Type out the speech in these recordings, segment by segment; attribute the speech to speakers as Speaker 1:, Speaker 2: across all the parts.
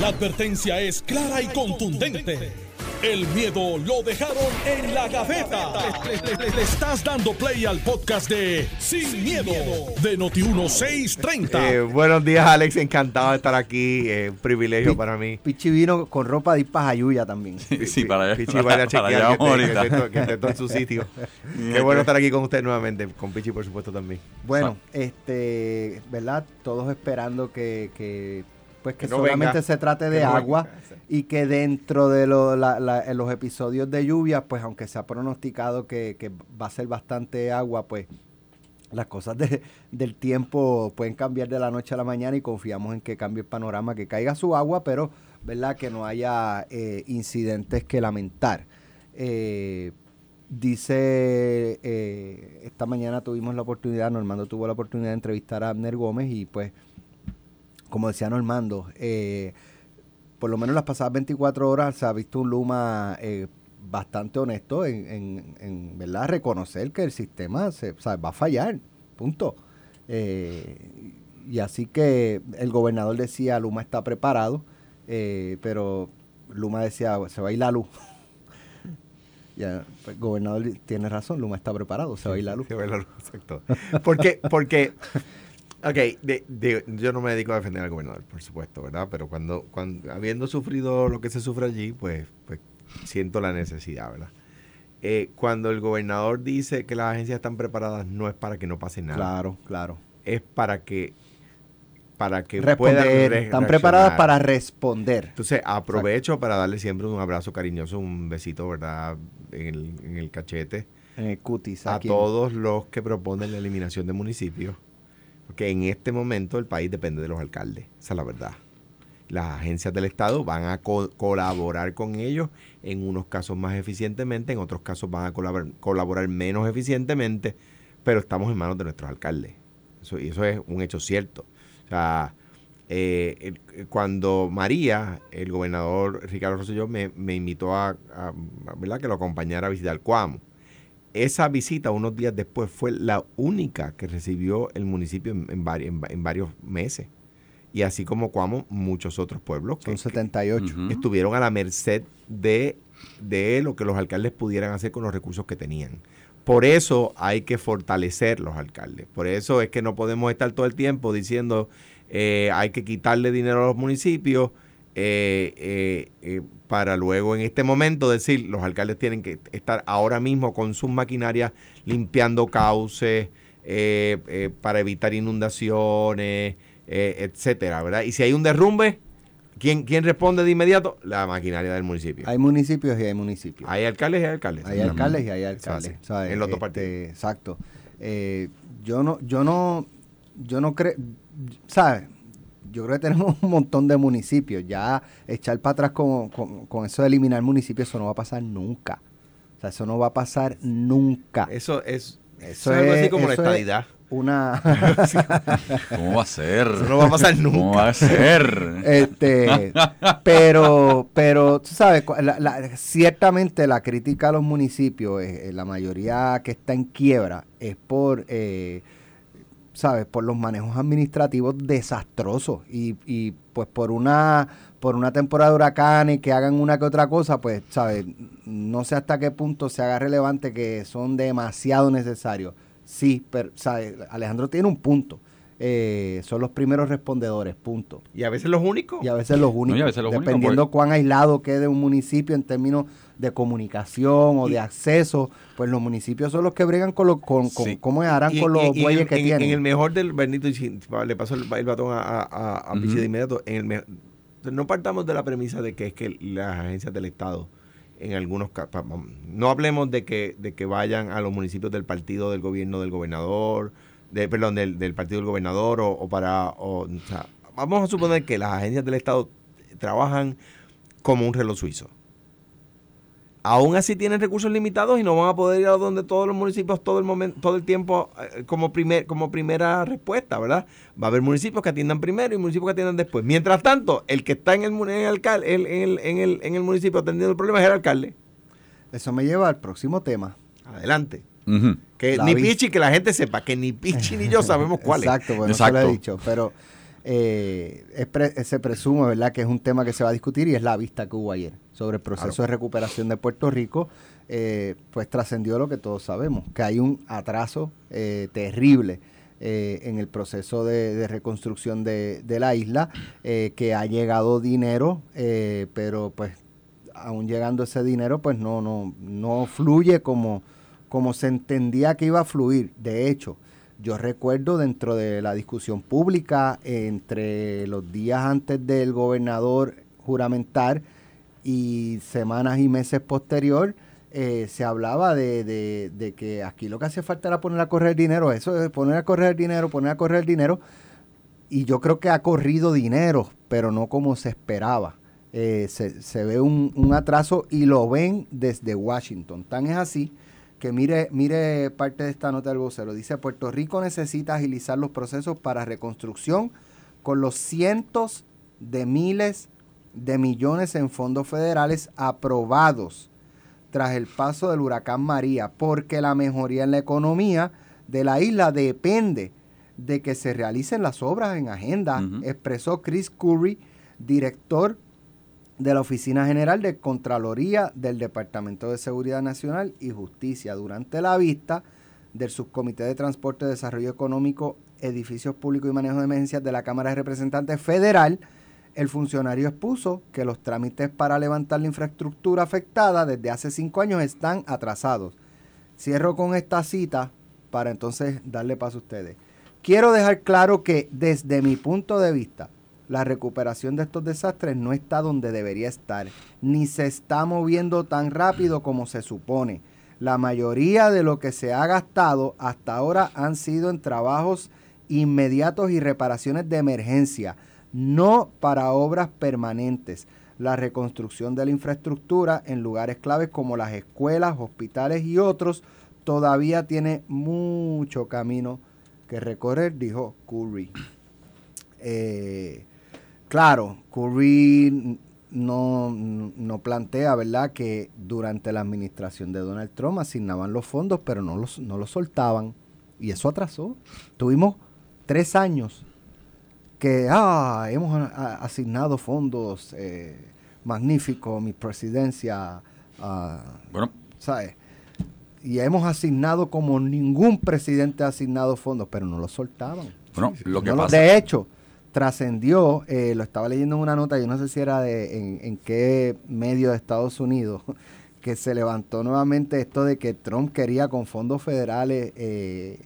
Speaker 1: La advertencia es clara y contundente. El miedo lo dejaron en la gaveta. Le, le- le estás dando play al podcast de Sin, miedo, de Noti1630.
Speaker 2: Eh, buenos días, Alex. Encantado de estar aquí. eh, un privilegio para mí.
Speaker 3: Pichi vino con ropa de ir para Jayuya también.
Speaker 4: Sí, para allá.
Speaker 2: Pichi, vaya a
Speaker 4: para allá
Speaker 2: chequear que,
Speaker 4: vamos
Speaker 2: esté- que
Speaker 4: ahorita.
Speaker 2: que en su sitio. Qué bueno estar aquí con usted nuevamente. Con Pichi, por supuesto, también.
Speaker 3: Bueno, este, ¿verdad? Todos esperando que, que, pues que,
Speaker 2: Que no
Speaker 3: solamente
Speaker 2: venga.
Speaker 3: se trate de
Speaker 2: no venga.
Speaker 3: agua y que dentro de lo- la- la- en los episodios de lluvia, pues aunque se ha pronosticado que, que va a ser bastante agua, pues las cosas de- del tiempo pueden cambiar de la noche a la mañana y confiamos en que cambie el panorama, que caiga su agua, pero verdad que no haya eh, incidentes que lamentar. Eh, dice, eh, esta mañana tuvimos la oportunidad, Normando tuvo la oportunidad de entrevistar a Abner Gómez y pues, como decía Normando, eh, por lo menos las pasadas 24 horas se ha visto un Luma eh, bastante honesto en, en- en, ¿verdad? reconocer que el sistema se, o sea, va a fallar, punto. Eh, y así que el gobernador decía, Luma está preparado, pero Luma decía, se va a ir la luz. ya, pues, el gobernador tiene razón, Luma está preparado, se va a ir la luz.
Speaker 2: Se va la luz, exacto. Porque, porque, ok, de- de- yo no me dedico a defender al gobernador, por supuesto, ¿verdad? Pero cuando, cuando habiendo sufrido lo que se sufre allí, pues, pues siento la necesidad, ¿verdad? Eh, cuando el gobernador dice que las agencias están preparadas, no es para que no pase nada.
Speaker 3: Claro, claro.
Speaker 2: Es para que, para que puedan
Speaker 3: están preparadas para responder.
Speaker 2: Entonces aprovecho para darle siempre un abrazo cariñoso, un besito, ¿verdad? En el, en el cachete
Speaker 3: En el cutis.
Speaker 2: a
Speaker 3: aquí.
Speaker 2: todos los que proponen la eliminación de municipios. Porque en este momento el país depende de los alcaldes, esa es la verdad. Las agencias del Estado van a co- colaborar con ellos en unos casos más eficientemente, en otros casos van a colaborar, menos eficientemente, pero estamos en manos de nuestros alcaldes. Eso, y eso es un hecho cierto. O sea, eh, eh, cuando María, el gobernador Ricardo Rosselló, me, invitó a, a- a- ¿verdad? que lo acompañara a visitar Cuamo. Esa visita, unos días después, fue la única que recibió el municipio en, en vari- en va- en varios meses. Y así como Cuamo, muchos otros pueblos que,
Speaker 3: Son 78.
Speaker 4: Ujú.
Speaker 2: estuvieron a la merced de, de lo que los alcaldes pudieran hacer con los recursos que tenían. Por eso hay que fortalecer los alcaldes. Por eso es que no podemos estar todo el tiempo diciendo eh, hay que quitarle dinero a los municipios eh, eh, eh, para luego en este momento decir los alcaldes tienen que estar ahora mismo con sus maquinarias limpiando cauces para evitar inundaciones, etcétera, ¿verdad? Y si hay un derrumbe, ¿quién, ¿quién responde de inmediato? La maquinaria del municipio.
Speaker 3: Hay municipios y hay municipios.
Speaker 2: Hay alcaldes y hay alcaldes.
Speaker 3: Hay alcaldes y hay alcaldes. ¿sabes?
Speaker 2: En los dos
Speaker 3: Este,
Speaker 2: partidos.
Speaker 3: Exacto. Eh, yo no, yo no, yo no creo, ¿sabes? Yo creo que tenemos un montón de municipios. Ya echar para atrás con, con- con eso de eliminar municipios, eso no va a pasar nunca. O sea, eso no va a pasar nunca.
Speaker 2: Eso es,
Speaker 3: Eso
Speaker 2: eso es algo así como la
Speaker 3: es-
Speaker 2: estadidad.
Speaker 3: Una,
Speaker 4: ¿Cómo va a ser?
Speaker 2: Eso no va a pasar
Speaker 4: ¿Cómo
Speaker 2: nunca.
Speaker 4: va a ser?
Speaker 3: Este, pero, pero, tú sabes, la- la- ciertamente la crítica a los municipios, eh, eh, la mayoría que está en quiebra, es por, eh, sabes, por los manejos administrativos desastrosos y, y pues por una, por una temporada de huracanes que hagan una que otra cosa, pues, sabes, no sé hasta qué punto se haga relevante que son demasiado necesarios. Sí, pero, sabes, Alejandro tiene un punto. Eh, son los primeros respondedores, punto.
Speaker 2: Y a veces los únicos.
Speaker 3: Y a veces los únicos.
Speaker 4: y a veces los únicos,
Speaker 3: dependiendo
Speaker 4: pues.
Speaker 3: cuán aislado quede un municipio en términos de comunicación o
Speaker 2: Y-
Speaker 3: de acceso, pues los municipios son los que bregan con, lo, con, con-
Speaker 4: Sí.
Speaker 3: cómo harán
Speaker 2: Y-
Speaker 3: con los
Speaker 2: y-
Speaker 3: bueyes
Speaker 2: en,
Speaker 3: que
Speaker 2: en-
Speaker 3: tienen.
Speaker 2: en el mejor del Bernito, y le paso el, el batón a, a, a- Pichi
Speaker 4: Ujú.
Speaker 2: de inmediato. En el no partamos de la premisa de que es que las agencias del Estado, en algunos casos, no hablemos de que, de que vayan a los municipios del partido del gobierno del gobernador, de, perdón, del, del partido del gobernador o, o para. o, o sea, vamos a suponer que las agencias del Estado trabajan como un reloj suizo. Aún así tienen recursos limitados y no van a poder ir a donde todos los municipios todo el momento, todo el tiempo eh, como primer, como primera respuesta, ¿verdad? Va a haber municipios que atiendan primero y municipios que atiendan después. Mientras tanto, el que está en el, en el, alcal- el- en el, en el, en el municipio atendiendo el problema es el alcalde.
Speaker 3: Eso me lleva al próximo tema.
Speaker 2: Adelante. Que
Speaker 3: La
Speaker 2: ni Pichi, que la gente sepa que ni Pichi ni yo sabemos cuál
Speaker 3: Exacto,
Speaker 2: es.
Speaker 3: bueno, eso lo he
Speaker 4: Exacto.
Speaker 3: dicho. Pero eh, es pre- se presume, ¿verdad?, que es un tema que se va a discutir y es la vista que hubo ayer sobre el proceso
Speaker 2: Claro.
Speaker 3: de recuperación de Puerto Rico. eh, pues trascendió lo que todos sabemos, que hay un atraso eh, terrible eh, en el proceso de, de reconstrucción de, de la isla, que ha llegado dinero, pero pues aún llegando ese dinero, pues no, no, no fluye como, como se entendía que iba a fluir. De hecho, yo recuerdo dentro de la discusión pública entre los días antes del gobernador juramentar y semanas y meses posterior, eh, se hablaba de, de- de que aquí lo que hacía falta era poner a correr dinero, eso es poner a correr dinero, poner a correr dinero, y yo creo que ha corrido dinero, pero no como se esperaba. Eh, se, se ve un, un atraso y lo ven desde Washington. Tan es así que mire, mire parte de esta nota del vocero. Dice, Puerto Rico necesita agilizar los procesos para reconstrucción con los cientos de miles de millones en fondos federales aprobados tras el paso del huracán María, porque la mejoría en la economía de la isla depende de que se realicen las obras en agenda, expresó Chris Curry, director de la Oficina General de Contraloría del Departamento de Seguridad Nacional y Justicia durante la vista del Subcomité de Transporte, Desarrollo Económico, Edificios Públicos y Manejo de Emergencias de la Cámara de Representantes Federal. El funcionario expuso que los trámites para levantar la infraestructura afectada desde hace cinco años están atrasados. Cierro con esta cita para entonces darle paso a ustedes. Quiero dejar claro que desde mi punto de vista, la recuperación de estos desastres no está donde debería estar, ni se está moviendo tan rápido como se supone. La mayoría de lo que se ha gastado hasta ahora han sido en trabajos inmediatos y reparaciones de emergencia, no para obras permanentes. La reconstrucción de la infraestructura en lugares claves como las escuelas, hospitales y otros todavía tiene mucho camino que recorrer, dijo Curry. Eh, claro, Curry no, no plantea, ¿verdad?, que durante la administración de Donald Trump asignaban los fondos, pero no los, no los soltaban. Y eso atrasó. Tuvimos tres años que, ah, hemos asignado fondos eh, magníficos, mi presidencia, ah,
Speaker 4: Bueno,
Speaker 3: ¿sabes? Y hemos asignado como ningún presidente ha asignado fondos, pero no los soltaban.
Speaker 4: bueno lo que
Speaker 3: No
Speaker 4: pasa.
Speaker 3: de hecho, trascendió, eh, lo estaba leyendo en una nota, yo no sé si era de en, en qué medio de Estados Unidos, que se levantó nuevamente esto de que Trump quería con fondos federales eh,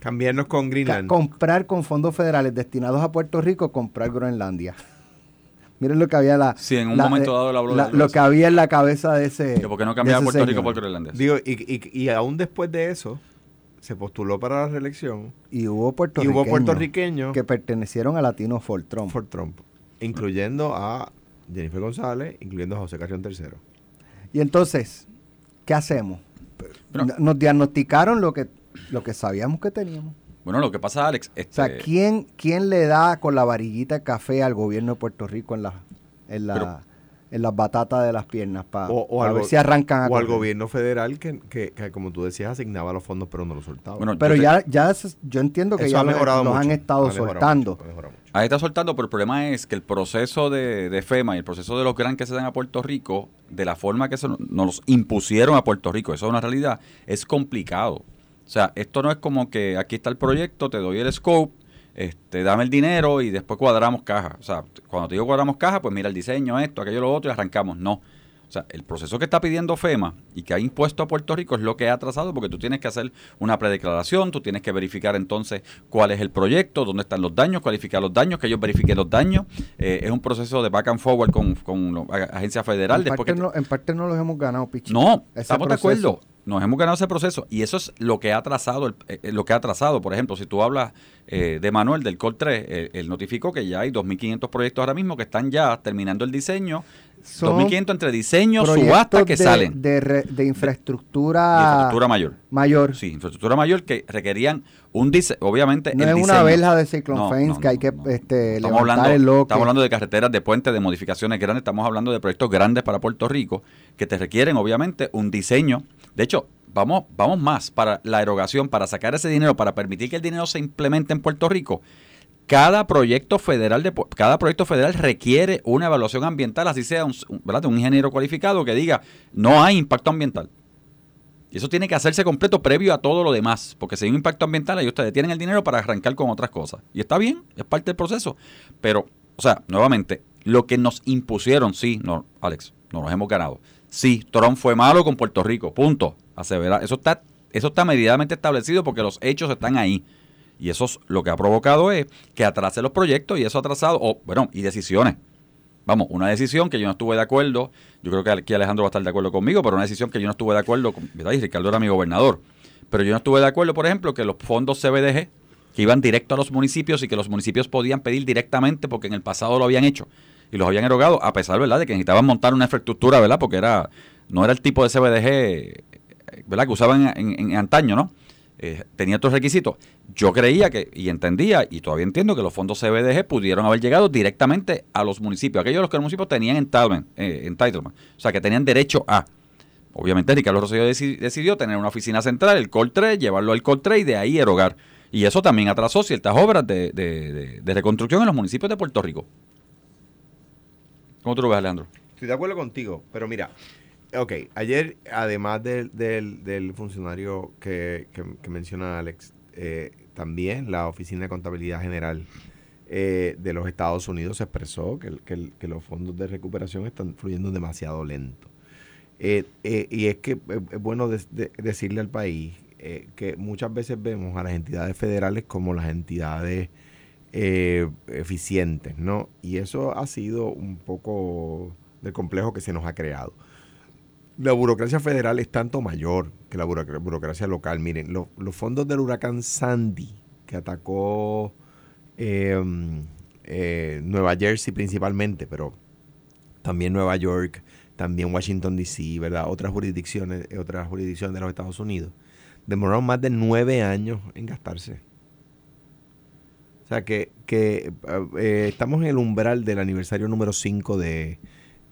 Speaker 2: Cambiarnos con Greenland.
Speaker 3: comprar con fondos federales destinados a Puerto Rico, comprar Groenlandia. Miren lo que había la,
Speaker 4: Sí, en un
Speaker 3: la-
Speaker 4: momento dado
Speaker 3: la- lo que había en la cabeza de ese
Speaker 4: Que ¿Por qué no cambiaba Puerto Rico por Groenlandia?
Speaker 2: Digo, y, y, y aún después de eso, se postuló para la reelección
Speaker 3: Y hubo
Speaker 2: y
Speaker 3: puertorriqueños,
Speaker 2: hubo puertorriqueños
Speaker 3: que pertenecieron a Latino for Trump.
Speaker 2: por Trump, incluyendo a Jennifer González, incluyendo a José Carrión III.
Speaker 3: Y entonces, ¿qué hacemos?
Speaker 4: Pero-
Speaker 3: Nos diagnosticaron lo que, lo que sabíamos que teníamos.
Speaker 4: Bueno, lo que pasa, Alex,
Speaker 3: O
Speaker 4: este,
Speaker 3: sea, ¿quién, ¿quién le da con la varillita de café al gobierno de Puerto Rico en, la, en, la,
Speaker 4: Pero-
Speaker 3: en las batatas de las piernas para
Speaker 2: O, o al
Speaker 3: ver si arrancan a
Speaker 2: o al gobierno federal que, que, que, como tú decías, asignaba los fondos pero no los soltaba.
Speaker 4: Bueno,
Speaker 3: Pero
Speaker 4: yo te-
Speaker 3: ya, ya es- yo entiendo que
Speaker 2: Eso
Speaker 3: ya
Speaker 2: ha
Speaker 3: los,
Speaker 2: mejorado
Speaker 3: los han
Speaker 2: mucho,
Speaker 3: estado
Speaker 2: ha
Speaker 3: soltando.
Speaker 2: mucho, ha mejorado mucho.
Speaker 4: Ahí está soltando, pero el problema es que el proceso de, de FEMA y el proceso de los grants que se dan a Puerto Rico, de la forma que se nos los impusieron a Puerto Rico, eso es una realidad, es complicado. O sea, esto no es como que aquí está el proyecto, te doy el scope, este, dame el dinero y después cuadramos caja. O sea, cuando te digo cuadramos caja, pues mira el diseño, esto, aquello, lo otro y arrancamos. No. O sea, el proceso que está pidiendo FEMA y que ha impuesto a Puerto Rico es lo que ha atrasado porque tú tienes que hacer una predeclaración, tú tienes que verificar entonces cuál es el proyecto, dónde están los daños, cualificar los daños, que ellos verifiquen los daños. Eh, es un proceso de back and forward con, con la agencia federal.
Speaker 3: En parte,
Speaker 4: que-
Speaker 3: no, en parte no los hemos ganado, Pichi.
Speaker 4: no, estamos de acuerdo. Nos hemos ganado ese proceso y eso es lo que ha atrasado, el- eh, lo que ha atrasado. Por ejemplo, si tú hablas eh, de Manuel del COL 3, eh, él notificó que ya hay 2.500 proyectos ahora mismo que están ya terminando el diseño.
Speaker 3: Son
Speaker 4: 2.500 entre diseño, subasta que
Speaker 3: de,
Speaker 4: salen.
Speaker 3: De, re- de infraestructura,
Speaker 4: de infraestructura mayor.
Speaker 3: mayor.
Speaker 4: Sí, infraestructura mayor que requerían un diseño, obviamente
Speaker 3: No
Speaker 4: el
Speaker 3: es una verja de Cyclone
Speaker 4: No,
Speaker 3: Fence
Speaker 4: no,
Speaker 3: que hay que este,
Speaker 4: Estamos
Speaker 3: levantar
Speaker 4: hablando,
Speaker 3: el loque.
Speaker 4: estamos hablando de carreteras, de puentes, de modificaciones grandes, estamos hablando de proyectos grandes para Puerto Rico que te requieren obviamente un diseño. De hecho, vamos, vamos más para la erogación, para sacar ese dinero, para permitir que el dinero se implemente en Puerto Rico. Cada proyecto federal de, cada proyecto federal requiere una evaluación ambiental, así sea un, ¿verdad? un ingeniero cualificado que diga no hay impacto ambiental. Y eso tiene que hacerse completo previo a todo lo demás, porque si hay un impacto ambiental, ahí ustedes tienen el dinero para arrancar con otras cosas. Y está bien, es parte del proceso. Pero, o sea, nuevamente, lo que nos impusieron, sí, no, Alex, no nos hemos ganado. Sí, Trump fue malo con Puerto Rico, punto. Eso está, eso está medidamente establecido porque los hechos están ahí. Y eso lo que ha provocado es que atrase los proyectos y eso ha atrasado, o, bueno, y decisiones. Vamos, una decisión que yo no estuve de acuerdo, yo creo que aquí Alejandro va a estar de acuerdo conmigo, pero una decisión que yo no estuve de acuerdo, con, ¿verdad? Y Ricardo era mi gobernador. Pero yo no estuve de acuerdo, por ejemplo, que los fondos CBDG, que iban directo a los municipios y que los municipios podían pedir directamente porque en el pasado lo habían hecho y los habían erogado, a pesar, ¿verdad?, de que necesitaban montar una infraestructura, ¿verdad?, porque era no era el tipo de CBDG, ¿verdad?, que usaban en antaño, ¿no? Eh, tenía otros requisitos. Yo creía que, y entendía, y todavía entiendo que los fondos CBDG pudieron haber llegado directamente a los municipios, aquellos los que los municipios tenían entitlement, eh, entitlement o sea, que tenían derecho a. Obviamente, Ricardo Rosselló decidió tener una oficina central, el COL 3, llevarlo al COL 3 y de ahí erogar. Y eso también atrasó ciertas obras de, de reconstrucción en los municipios de Puerto Rico. ¿Cómo tú lo ves, Alejandro?
Speaker 2: Estoy de acuerdo contigo, pero mira, Ok, ayer, además del, del, funcionario que, menciona Alex, eh, también la Oficina de Contabilidad General eh, de los Estados Unidos expresó que, que, los fondos de recuperación están fluyendo demasiado lento. Eh, y es que es bueno decirle al país que muchas veces vemos a las entidades federales como las entidades eficientes, ¿no? Y eso ha sido un poco del complejo que se nos ha creado la burocracia federal es tanto mayor que la burocracia local. Miren, los fondos del huracán Sandy, que atacó em, eh, Nueva Jersey principalmente, pero también Nueva York, también Washington DC, ¿verdad? Otras jurisdicciones, otras jurisdicciones de los Estados Unidos, demoraron más de nueve años en gastarse. O sea que, eh, estamos en el umbral del aniversario número 5 de,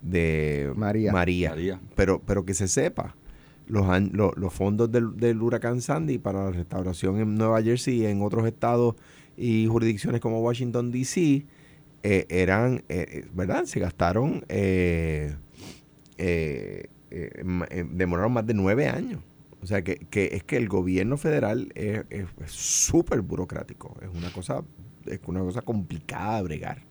Speaker 2: de María. María. Pero, pero que se sepa, los, los, fondos del, huracán Sandy para la restauración en Nueva Jersey y en otros estados y jurisdicciones como Washington, D.C., eh, eran, eh, ¿verdad? Se gastaron, eh, demoraron más de nueve años. O sea, que, que es que el gobierno federal es súper burocrático. Es una cosa, es una cosa complicada de bregar.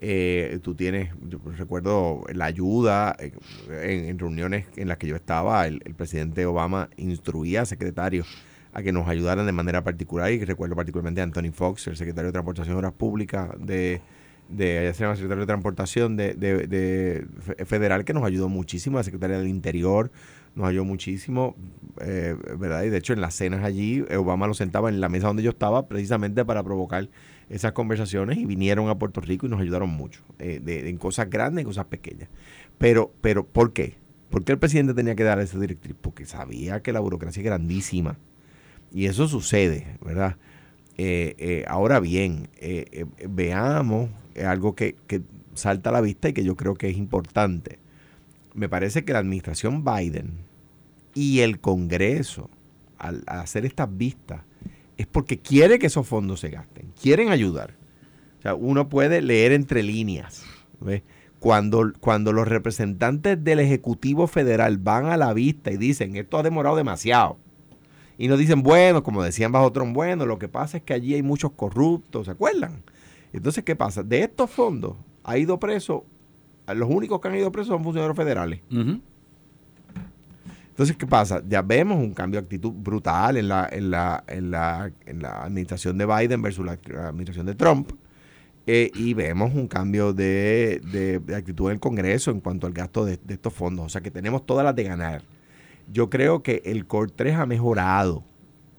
Speaker 2: Eh, tú tienes, yo recuerdo la ayuda eh, en, reuniones en las que yo estaba, el, presidente Obama instruía a secretarios a que nos ayudaran de manera particular y recuerdo particularmente a Anthony Fox, el secretario de Transportación y Obras Públicas de, de allá se llama secretario de Transportación de, de, federal que nos ayudó muchísimo, la secretaria del Interior nos ayudó muchísimo, eh, ¿verdad? Y de hecho en las cenas allí Obama lo sentaba en la mesa donde yo estaba precisamente para provocar esas conversaciones y vinieron a Puerto Rico y nos ayudaron mucho, eh, de, en cosas grandes y cosas pequeñas. Pero, pero, ¿por qué? ¿Por qué el presidente tenía que dar esa directriz? Porque sabía que la burocracia es grandísima. Y eso sucede, ¿verdad? Eh, eh, ahora bien, veamos algo que, que salta a la vista y que yo creo que es importante. Me parece que la administración Biden y el Congreso, al hacer estas vistas, es porque quiere que esos fondos se gasten, quieren ayudar. O sea, uno puede leer entre líneas. Cuando, cuando los representantes del Ejecutivo Federal van a la vista y dicen, esto ha demorado demasiado, y nos dicen, bueno, como decían bajo bueno, lo que pasa es que allí hay muchos corruptos, ¿se acuerdan? Entonces, ¿qué pasa? De estos fondos ha ido preso, los únicos que han ido presos son funcionarios federales. Entonces, ¿qué pasa? Ya vemos un cambio de actitud brutal en la, en la, en la, en la administración de Biden versus la, administración de Trump. Eh, y vemos un cambio de, de, actitud en el Congreso en cuanto al gasto de, estos fondos. O sea que tenemos todas las de ganar. Yo creo que el COR 3 ha mejorado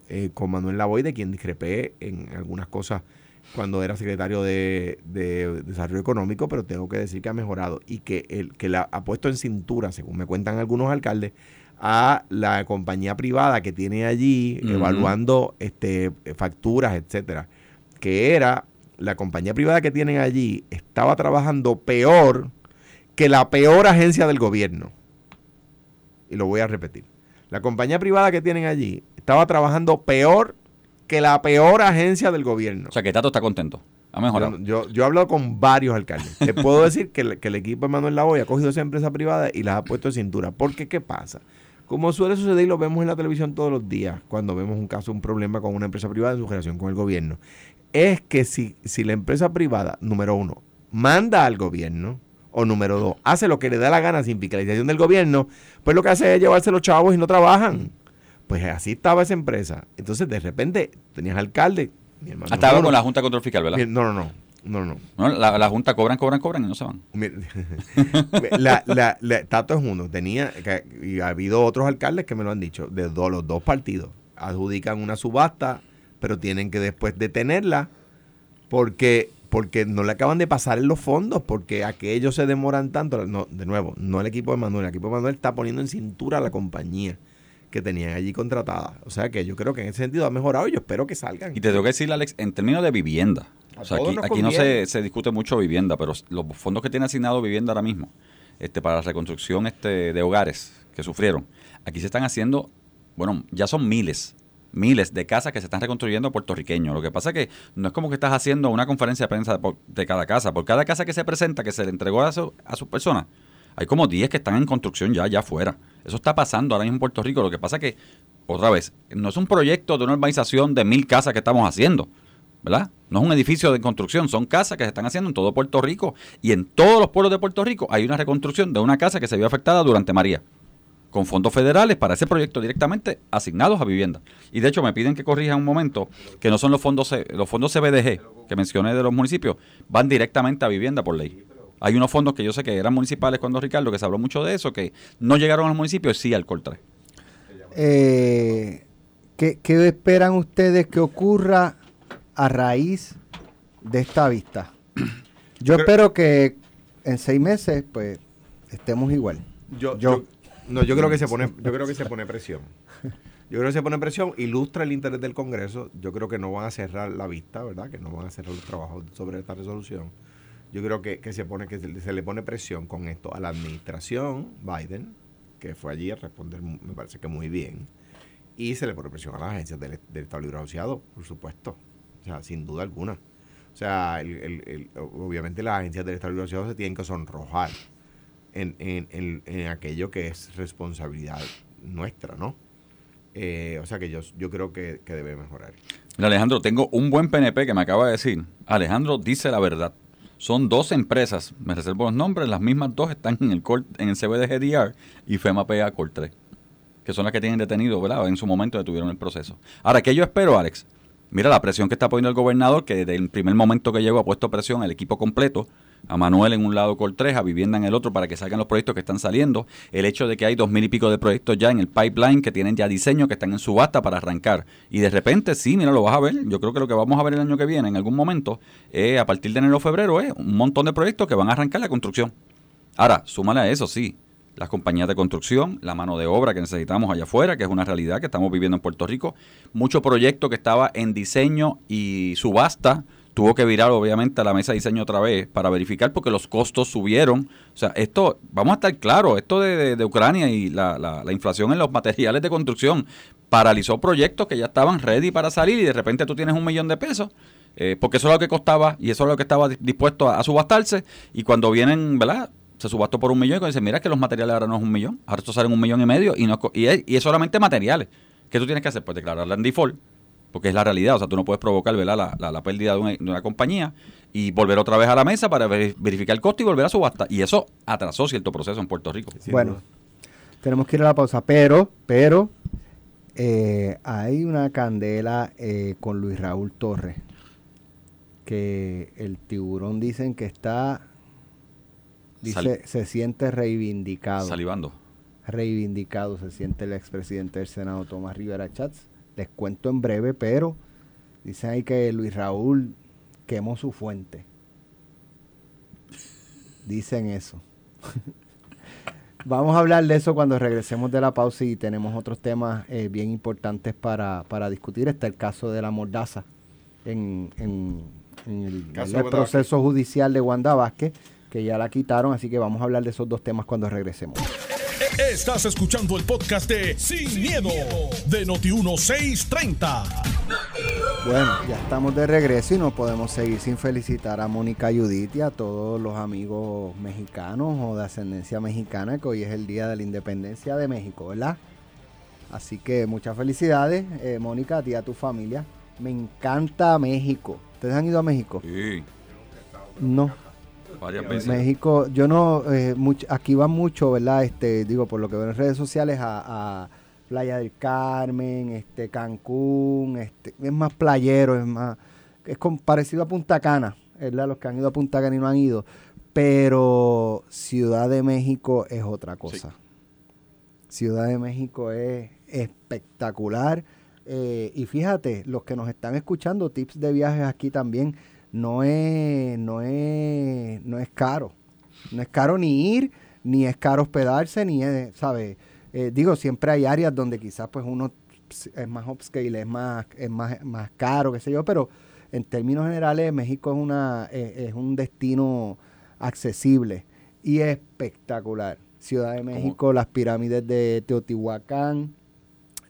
Speaker 2: eh, con Manuel Lavoy, de quien discrepé en algunas cosas cuando era secretario de, Desarrollo Económico, pero tengo que decir que ha mejorado y que, el, que la ha puesto en cintura, según me cuentan algunos alcaldes, a la compañía privada que tiene allí evaluando este, facturas, etcétera, que era la compañía privada que tienen allí estaba trabajando peor que la peor agencia del gobierno. Y lo voy a repetir. La compañía privada que tienen allí estaba trabajando peor que la peor agencia del gobierno.
Speaker 4: O sea, que Tato está contento. Ha mejorado.
Speaker 2: Yo, yo, yo he hablado con varios alcaldes. Te puedo decir que, el- que el equipo de Manuel Lavoy ha cogido esa empresa privada y las ha puesto de cintura. Porque, ¿qué pasa? Como suele suceder y lo vemos en la televisión todos los días, cuando vemos un caso, un problema con una empresa privada en su relación con el gobierno, es que si, si la empresa privada, número uno, manda al gobierno, o número dos, hace lo que le da la gana sin fiscalización del gobierno, pues lo que hace es llevarse los chavos y no trabajan. Pues así estaba esa empresa. Entonces, de repente, tenías alcalde, mi hermano.
Speaker 4: Estaba
Speaker 2: Bruno,
Speaker 4: con la Junta de Control Fiscal, ¿verdad?
Speaker 2: mi- no, no, no, no, no.
Speaker 4: No, la, la Junta cobran, cobran, cobran y no se van.
Speaker 2: La, la, la- Tato es uno. Tenía, que- y ha habido otros alcaldes que me lo han dicho, de los dos partidos. Adjudican una subasta, pero tienen que después detenerla porque, porque no le acaban de pasar en los fondos, porque aquellos se demoran tanto. No, de nuevo, no el equipo de Manuel. El equipo de Manuel está poniendo en cintura a la compañía que tenían allí contratada. O sea que yo creo que en ese sentido ha mejorado y yo espero que salgan.
Speaker 4: Y te tengo que decir, Alex, en términos de vivienda. O sea, aquí, no se, se discute mucho vivienda, pero los fondos que tiene asignado vivienda ahora mismo este, para la reconstrucción este, de hogares que sufrieron, aquí se están haciendo, bueno, ya son miles, miles de casas que se están reconstruyendo puertorriqueños. Lo que pasa es que no es como que estás haciendo una conferencia de prensa por- de cada casa. Por cada casa que se presenta, que se le entregó a, su- a sus personas, hay como 10 que están en construcción ya, ya afuera. Eso está pasando ahora mismo en Puerto Rico. Lo que pasa es que, otra vez, no es un proyecto de una urbanización de mil casas que estamos haciendo. ¿verdad? No es un edificio de construcción, son casas que se están haciendo en todo Puerto Rico y en todos los pueblos de Puerto Rico hay una reconstrucción de una casa que se vio afectada durante María, con fondos federales para ese proyecto directamente asignados a vivienda. Y de hecho me piden que corrija un momento que no son los fondos los fondos CBDG que mencioné de los municipios, van directamente a vivienda por ley. Hay unos fondos que yo sé que eran municipales cuando Ricardo, que se habló mucho de eso, que no llegaron a los municipios, sí al Col 3.
Speaker 3: Eh, ¿qué, qué esperan ustedes que ocurra a raíz de esta vista? Yo espero que en seis meses, pues, estemos igual.
Speaker 2: Yo,
Speaker 3: Yo-
Speaker 2: yo- no, yo creo que se pone, yo creo que se pone presión. Yo creo que se pone presión, ilustra el interés del Congreso. Yo creo que no van a cerrar la vista, ¿verdad? Que no van a cerrar los trabajos sobre esta resolución. Yo creo que, que se pone, que se, le pone presión con esto a la administración Biden, que fue allí a responder, me parece que muy bien. Y se le pone presión a las agencias del, del Estado Libre Asociado, por supuesto. O sea, sin duda alguna. O sea, el- el- el- obviamente las agencias del Estado Libre Asociado se tienen que sonrojar en, en- en- en aquello que es responsabilidad nuestra, ¿no? Eh, o sea que yo, yo creo que, debe mejorar.
Speaker 4: Alejandro, tengo un buen PNP que me acaba de decir. Alejandro dice la verdad. Son dos empresas, me reservo los nombres, las mismas dos están en el col- en el CBDGDR y FEMA-PA Col 3, que son las que tienen detenido, ¿verdad? En su momento detuvieron el proceso. Ahora, ¿qué yo espero, Alex? Mira la presión que está poniendo el gobernador, que desde el primer momento que llegó ha puesto presión al equipo completo, a Manuel en un lado Col 3, a Vivienda en el otro, para que salgan los proyectos que están saliendo. El hecho de que hay dos mil y pico de proyectos ya en el pipeline, que tienen ya diseño, que están en subasta para arrancar. Y de repente, sí, mira, lo vas a ver. Yo creo que lo que vamos a ver el año que viene, en algún momento, eh, a partir de enero o febrero, es un montón de proyectos que van a arrancar la construcción. Ahora, súmale a eso, sí, las compañías de construcción, la mano de obra que necesitamos allá afuera, que es una realidad que estamos viviendo en Puerto Rico, mucho proyecto que estaba en diseño y subasta, tuvo que virar obviamente a la mesa de diseño otra vez para verificar porque los costos subieron. O sea, esto, vamos a estar claros, esto de, de- Ucrania y la, la- la inflación en los materiales de construcción paralizó proyectos que ya estaban ready para salir y de repente tú tienes un millón de pesos. eh, porque eso es lo que costaba y eso es lo que estaba di- dispuesto a, subastarse. Y cuando vienen, ¿verdad? Se subastó por un millón y dicen, mira que los materiales ahora no es un millón, ahora esto salen un millón y medio y, no, y, es, y es solamente materiales. ¿Qué tú tienes que hacer? Pues declararla en default, porque es la realidad. O sea, tú no puedes provocar ¿verdad? La, la, la pérdida de una, de una compañía y volver otra vez a la mesa para ver- verificar el costo y volver a subasta. Y eso atrasó cierto proceso en Puerto Rico.
Speaker 3: Bueno,
Speaker 2: duda.
Speaker 3: tenemos que ir a la pausa, pero, pero, eh, hay una candela eh, con Luis Raúl Torres, que el tiburón dicen que está, dice,
Speaker 4: Sal-
Speaker 3: se siente reivindicado.
Speaker 4: Salivando.
Speaker 3: reivindicado se siente el expresidente del Senado Tomás Rivera Chats. Les cuento en breve, pero dicen ahí que Luis Raúl quemó su fuente. Dicen eso. Vamos a hablar de eso cuando regresemos de la pausa y tenemos otros temas eh, bien importantes para, para discutir. Está el caso de la mordaza en, en- en el, proceso judicial de Wanda Vázquez, que ya la quitaron, así que vamos a hablar de esos dos temas cuando regresemos.
Speaker 1: Estás escuchando el podcast de Sin, miedo, de Noti1630.
Speaker 3: Bueno, ya estamos de regreso y no podemos seguir sin felicitar a Mónica Judith y a todos los amigos mexicanos o de ascendencia mexicana, que hoy es el Día de la Independencia de México, ¿verdad? Así que muchas felicidades, eh, Mónica, a ti y a tu familia. Me encanta México. ¿Ustedes han ido a México?
Speaker 4: Sí,
Speaker 3: No.
Speaker 4: Varias veces.
Speaker 3: México, yo no, eh, much- aquí van mucho, ¿verdad? Este, digo, por lo que veo en redes sociales, a, a Playa del Carmen, este, Cancún, este, es más playero, es más, es con- parecido a Punta Cana, ¿verdad? Los que han ido a Punta Cana y no han ido, pero Ciudad de México es otra cosa. Ciudad de México es espectacular. eh, y fíjate, los que nos están escuchando, tips de viajes aquí también, no es, no es, no es caro. No es caro ni ir, ni es caro hospedarse, ni es, ¿sabes? Eh, digo, siempre hay áreas donde quizás pues uno es más upscale, es más, es más, más caro, qué sé yo, pero en términos generales México es una, es, es un destino accesible y espectacular. Ciudad de México, las pirámides de Teotihuacán,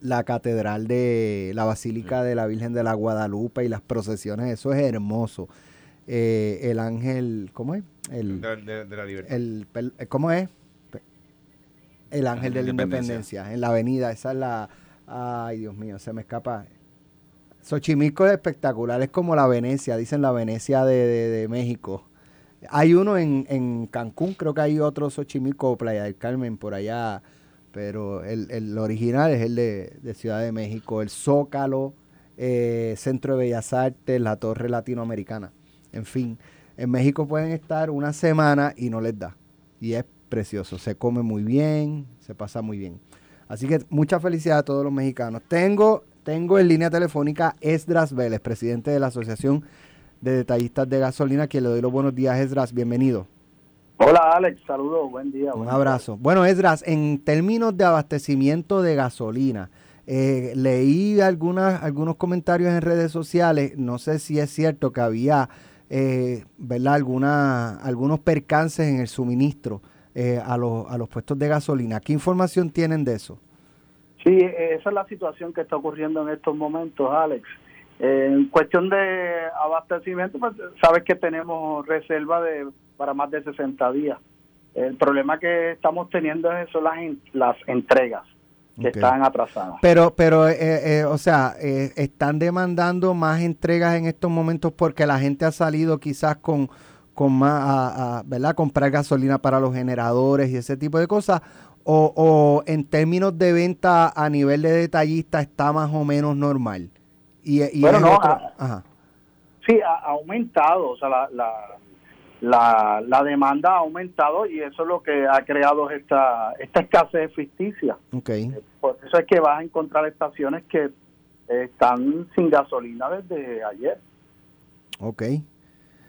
Speaker 3: la catedral de la Basílica de la Virgen de la Guadalupe y las procesiones, eso es hermoso. Eh, el ángel, ¿cómo es? El,
Speaker 2: De, de- de la libertad.
Speaker 3: el, ¿Cómo es? El ángel de la
Speaker 4: Independencia.
Speaker 3: en la avenida, esa es la... Ay, Dios mío, se me escapa. Xochimilco es espectacular, es como la Venecia, dicen la Venecia de, de- de México. Hay uno en, en Cancún, creo que hay otro Xochimilco Playa del Carmen por allá, pero el, el original es el de, de Ciudad de México, el Zócalo, eh, Centro de Bellas Artes, la Torre Latinoamericana. En fin, en México pueden estar una semana y no les da. Y es precioso, se come muy bien, se pasa muy bien. Así que mucha felicidad a todos los mexicanos. Tengo, tengo en línea telefónica Esdras Vélez, presidente de la Asociación de Detallistas de Gasolina, a quien le doy los buenos días, Esdras, bienvenido.
Speaker 5: Hola Alex, saludos, buen día.
Speaker 3: Un
Speaker 5: buen
Speaker 3: abrazo. Bueno, Esdras, en términos de abastecimiento de gasolina, eh, leí algunas, algunos comentarios en redes sociales, no sé si es cierto que había eh, ¿verdad? Alguna, algunos percances en el suministro eh, a, los, a los puestos de gasolina. ¿Qué información tienen de eso?
Speaker 5: Sí, esa es la situación que está ocurriendo en estos momentos, Alex. Eh, en cuestión de abastecimiento, pues, sabes que tenemos reserva de para más de 60 días. El problema que estamos teniendo son las, las entregas que están atrasadas.
Speaker 3: Pero, pero eh, eh, o sea, eh, están demandando más entregas en estos momentos porque la gente ha salido quizás con, con más, a, a, ¿verdad? Comprar gasolina para los generadores y ese tipo de cosas. O, o en términos de venta a nivel de detallista está más o menos normal. Y, y
Speaker 5: Bueno, no,
Speaker 3: otro- ajá.
Speaker 5: Sí, ha ha aumentado, o sea, la, la, la, la demanda ha aumentado y eso es lo que ha creado esta, esta escasez ficticia.
Speaker 3: Ok.
Speaker 5: Por eso es que vas a encontrar estaciones que están sin gasolina desde ayer.
Speaker 3: Ok.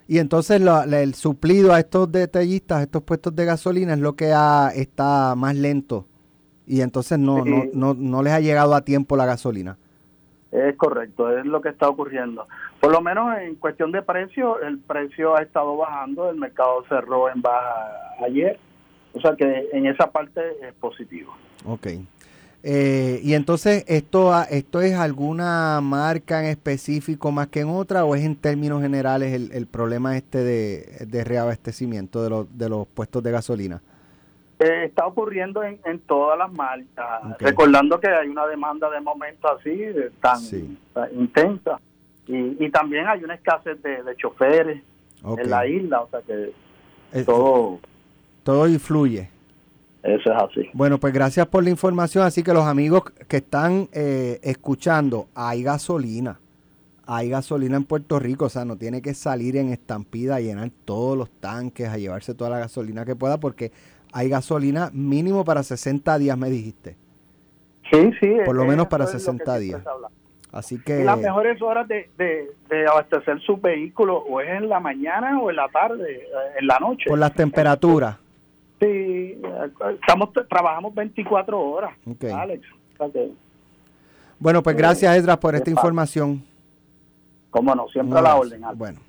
Speaker 3: Y entonces la- la- el suplido a estos detallistas, a estos puestos de gasolina, es lo que ha- está más lento. Y entonces no,
Speaker 5: Sí.
Speaker 3: no, no, no les ha llegado a tiempo la gasolina.
Speaker 5: Es correcto, es lo que está ocurriendo. Por lo menos en cuestión de precio, el precio ha estado bajando, el mercado cerró en baja ayer. O sea que en esa parte es positivo.
Speaker 3: Ok. Eh, y entonces, ¿esto, ¿esto es alguna marca en específico más que en otra o es en términos generales el, el problema este de, de reabastecimiento de los, de los puestos de gasolina?
Speaker 5: Eh, está ocurriendo en, en todas las marcas,
Speaker 3: Ok.
Speaker 5: recordando que hay una demanda de momento así, de tan,
Speaker 3: Sí.
Speaker 5: tan intensa. Y, y también hay una escasez de, de choferes en la isla, o sea que
Speaker 3: Eh,
Speaker 5: todo
Speaker 3: todo influye.
Speaker 5: eso es así.
Speaker 3: Bueno, pues gracias por la información. Así que los amigos que están eh, escuchando, hay gasolina. Hay gasolina en Puerto Rico, o sea, no tiene que salir en estampida a llenar todos los tanques, a llevarse toda la gasolina que pueda, porque hay gasolina mínimo para 60 días, me dijiste.
Speaker 5: Sí, sí.
Speaker 3: Por lo
Speaker 5: eh,
Speaker 3: menos para
Speaker 5: es lo que
Speaker 3: 60
Speaker 5: siempre
Speaker 3: días. Así
Speaker 5: Y
Speaker 3: que,
Speaker 5: las mejores horas de, de, de abastecer su vehículo o es en la mañana o en la tarde, eh, en la noche.
Speaker 3: por las temperaturas.
Speaker 5: Sí, estamos, trabajamos 24 horas,
Speaker 3: Ok.
Speaker 5: Alex. O sea que,
Speaker 3: Bueno, pues gracias, Edras, por esta información.
Speaker 5: cómo no, siempre a la orden. Alex.
Speaker 3: Bueno.